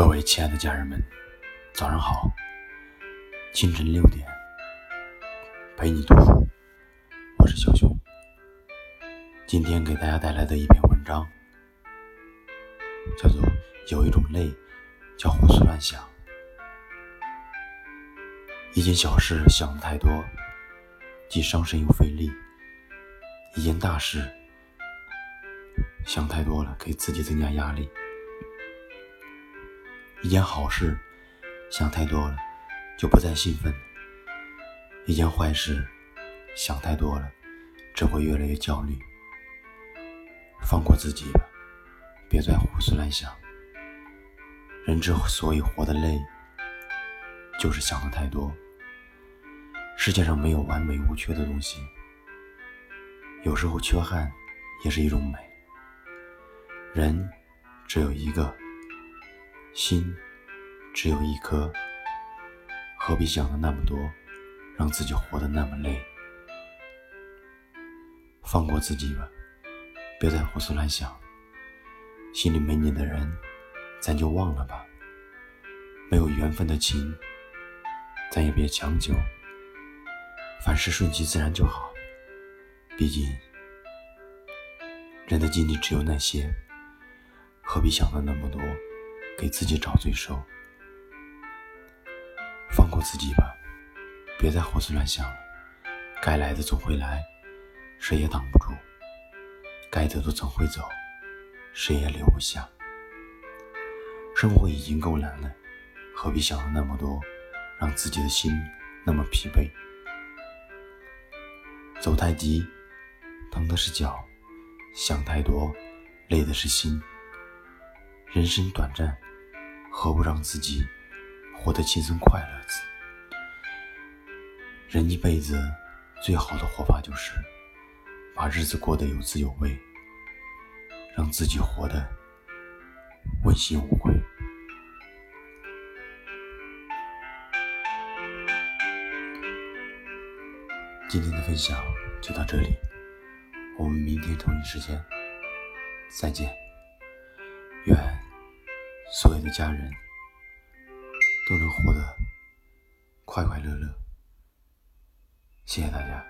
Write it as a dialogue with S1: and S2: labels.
S1: 各位亲爱的家人们，早上好！清晨六点，陪你读书，我是小熊。今天给大家带来的一篇文章，叫做《有一种累，叫胡思乱想》。一件小事想的太多，既伤身又费力；一件大事想太多了，给自己增加压力。一件好事，想太多了，就不再兴奋；一件坏事，想太多了，只会越来越焦虑。放过自己吧，别再胡思乱想。人之所以活得累，就是想的太多。世界上没有完美无缺的东西，有时候缺憾也是一种美。人只有一个。心只有一颗，何必想的那么多，让自己活得那么累？放过自己吧，别再胡思乱想。心里没你的人，咱就忘了吧。没有缘分的情，咱也别强求。凡事顺其自然就好。毕竟，人的精力只有那些，何必想的那么多？给自己找罪受，放过自己吧，别再胡思乱想了。该来的总会来，谁也挡不住；该走的总会走，谁也留不下。生活已经够难了，何必想的那么多，让自己的心那么疲惫？走太急，疼的是脚；想太多，累的是心。人生短暂。何不让自己活得轻松快乐？人一辈子最好的活法就是把日子过得有滋有味，让自己活得问心无愧。今天的分享就到这里，我们明天同一时间再见。愿。所有的家人都能活得快快乐乐，谢谢大家。